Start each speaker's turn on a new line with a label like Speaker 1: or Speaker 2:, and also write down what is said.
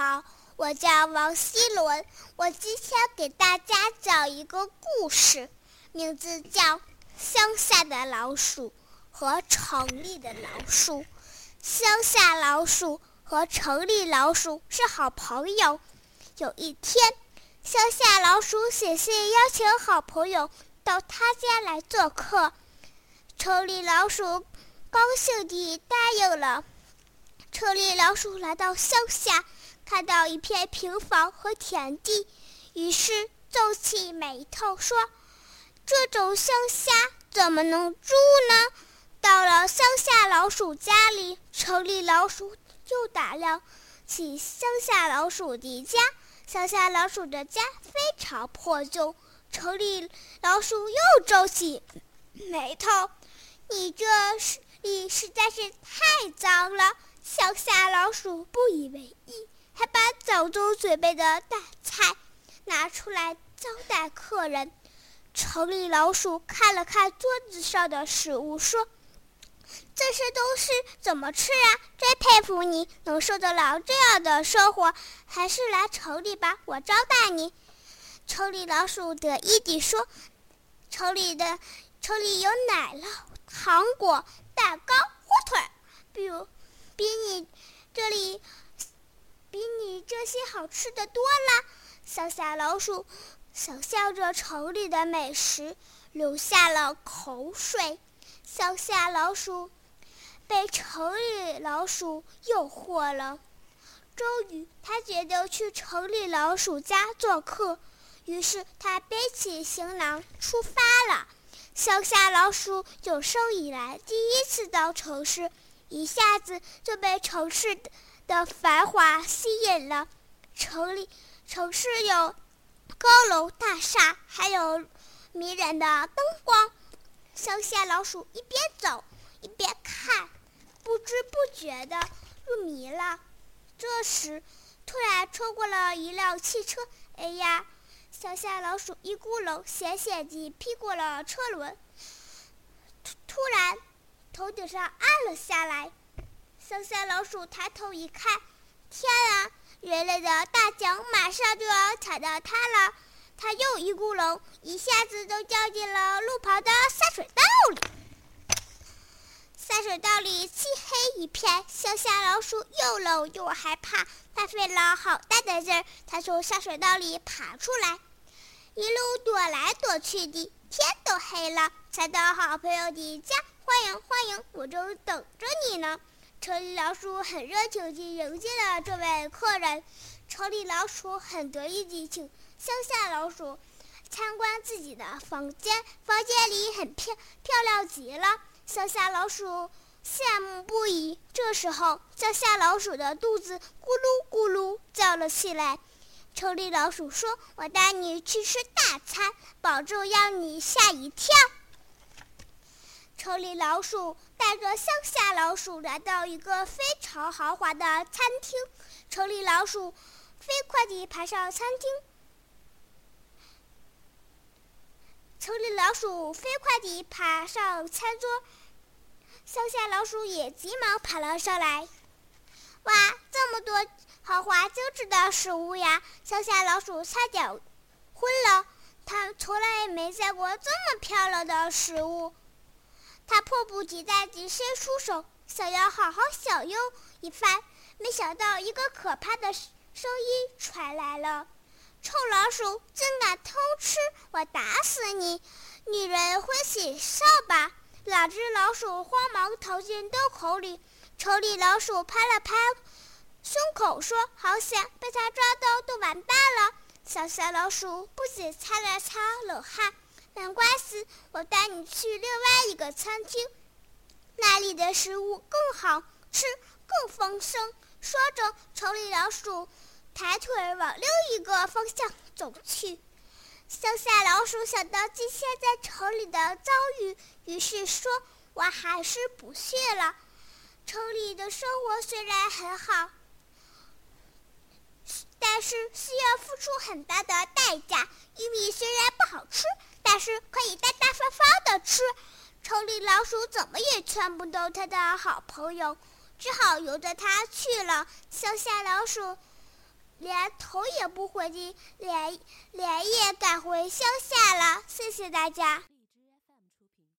Speaker 1: 好，我叫王希伦。我今天给大家讲一个故事，名字叫《乡下的老鼠和城里的老鼠》。乡下老鼠和城里老鼠是好朋友。有一天，乡下老鼠写信邀请好朋友到他家来做客，城里老鼠高兴地答应了。城里老鼠来到乡下，看到一片平房和田地，于是皱起眉头说：“这种乡下怎么能住呢？”到了乡下老鼠家里，城里老鼠就打量起乡下老鼠的家。乡下老鼠的家非常破旧，城里老鼠又皱起眉头：“你这里实在是太脏了。”乡下老鼠不以为意，还把早就准备的大菜拿出来招待客人。城里老鼠看了看桌子上的食物，说：“这些东西怎么吃啊？真佩服你能受得了这样的生活。还是来城里吧，我招待你。”城里老鼠得意地说：“城里的城里有奶酪、糖果、蛋糕、火腿，比如。”比你这里，比你这些好吃的多了。乡下老鼠想象着城里的美食，流下了口水。乡下老鼠被城里老鼠诱惑了，终于他决定去城里老鼠家做客。于是他背起行囊出发了。乡下老鼠有生以来第一次到城市。一下子就被城市的繁华吸引了。城里城市有高楼大厦，还有迷人的灯光。乡下老鼠一边走一边看，不知不觉的入迷了。这时，突然冲过了一辆汽车，哎呀！乡下老鼠一咕噜险险地劈过了车轮。突突然。头顶上暗了下来，乡下老鼠抬头一看，天啊！人类的大脚马上就要踩到它了，它又一咕噜，一下子就掉进了路旁的下水道里。下水道里漆黑一片，乡下老鼠又冷又害怕，它费了好大的劲儿，才从下水道里爬出来，一路躲来躲去的，天都黑了，才到好朋友的家。欢迎欢迎，我正等着你呢。城里老鼠很热情地迎接了这位客人。城里老鼠很得意地请乡下老鼠参观自己的房间，房间里很漂漂亮极了。乡下老鼠羡慕不已。这时候，乡下老鼠的肚子咕噜咕噜叫了起来。城里老鼠说：“我带你去吃大餐，保证让你吓一跳。”城里老鼠带着乡下老鼠来到一个非常豪华的餐厅。城里老鼠飞快地爬上餐厅。城里老鼠飞快地爬上餐桌，乡下老鼠也急忙爬了上来。哇，这么多豪华精致的食物呀！乡下老鼠差点昏了，它从来也没见过这么漂亮的食物。他迫不及待地伸出手，想要好好享用一番，没想到一个可怕的声音传来了：“臭老鼠，竟敢偷吃！我打死你！女人欢喜上吧！”两只老鼠慌忙逃进洞口里。城里老鼠拍了拍胸口说：“好险，被他抓到都完蛋了。”小小老鼠不仅擦了擦冷汗。没关系，我带你去另外一个餐厅，那里的食物更好吃，更丰盛。说着，城里老鼠抬腿往另一个方向走去。乡下老鼠想到今天在城里的遭遇，于是说：“我还是不去了。城里的生活虽然很好，但是需要付出很大的代价。玉米虽然不好吃。”但是可以大大方方的吃，城里老鼠怎么也劝不动他的好朋友，只好由着他去了。乡下老鼠连头也不回的连连夜赶回乡下了谢谢大家。